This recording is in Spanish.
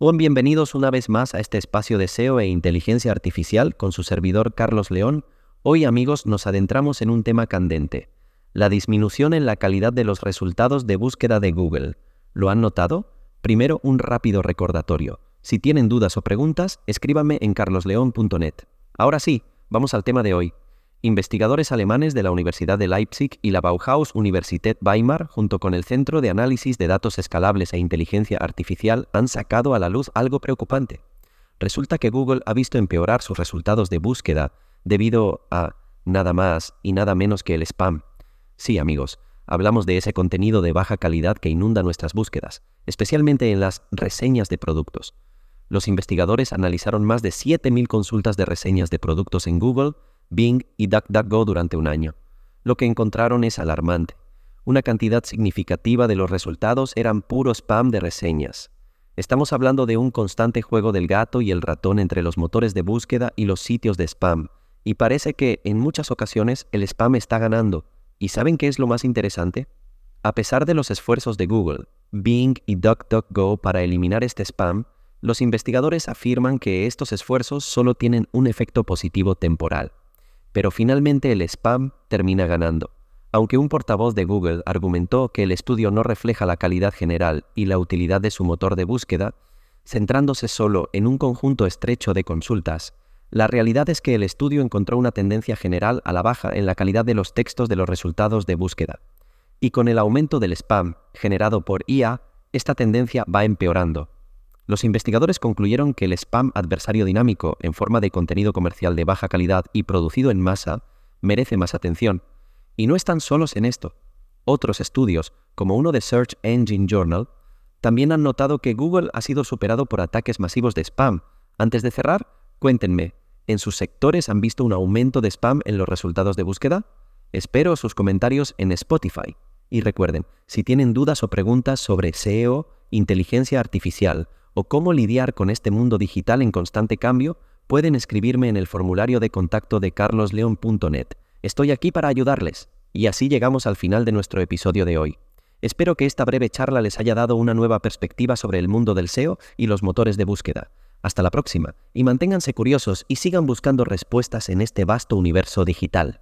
O bienvenidos una vez más a este espacio de SEO e inteligencia artificial con su servidor Carlos León. Hoy amigos nos adentramos en un tema candente, la disminución en la calidad de los resultados de búsqueda de Google. ¿Lo han notado? Primero un rápido recordatorio. Si tienen dudas o preguntas, escríbanme en carlosleón.net. Ahora sí, vamos al tema de hoy. Investigadores alemanes de la Universidad de Leipzig y la Bauhaus Universität Weimar, junto con el Centro de Análisis de Datos Escalables e Inteligencia Artificial, han sacado a la luz algo preocupante. Resulta que Google ha visto empeorar sus resultados de búsqueda debido a nada más y nada menos que el spam. Sí, amigos, hablamos de ese contenido de baja calidad que inunda nuestras búsquedas, especialmente en las reseñas de productos. Los investigadores analizaron más de 7.000 consultas de reseñas de productos en Google Bing y DuckDuckGo durante un año. Lo que encontraron es alarmante. Una cantidad significativa de los resultados eran puro spam de reseñas. Estamos hablando de un constante juego del gato y el ratón entre los motores de búsqueda y los sitios de spam, y parece que en muchas ocasiones el spam está ganando. ¿Y saben qué es lo más interesante? A pesar de los esfuerzos de Google, Bing y DuckDuckGo para eliminar este spam, los investigadores afirman que estos esfuerzos solo tienen un efecto positivo temporal pero finalmente el spam termina ganando. Aunque un portavoz de Google argumentó que el estudio no refleja la calidad general y la utilidad de su motor de búsqueda, centrándose solo en un conjunto estrecho de consultas, la realidad es que el estudio encontró una tendencia general a la baja en la calidad de los textos de los resultados de búsqueda. Y con el aumento del spam generado por IA, esta tendencia va empeorando. Los investigadores concluyeron que el spam adversario dinámico en forma de contenido comercial de baja calidad y producido en masa merece más atención. Y no están solos en esto. Otros estudios, como uno de Search Engine Journal, también han notado que Google ha sido superado por ataques masivos de spam. Antes de cerrar, cuéntenme, ¿en sus sectores han visto un aumento de spam en los resultados de búsqueda? Espero sus comentarios en Spotify. Y recuerden, si tienen dudas o preguntas sobre SEO, inteligencia artificial, o cómo lidiar con este mundo digital en constante cambio, pueden escribirme en el formulario de contacto de carlosleon.net. Estoy aquí para ayudarles. Y así llegamos al final de nuestro episodio de hoy. Espero que esta breve charla les haya dado una nueva perspectiva sobre el mundo del SEO y los motores de búsqueda. Hasta la próxima, y manténganse curiosos y sigan buscando respuestas en este vasto universo digital.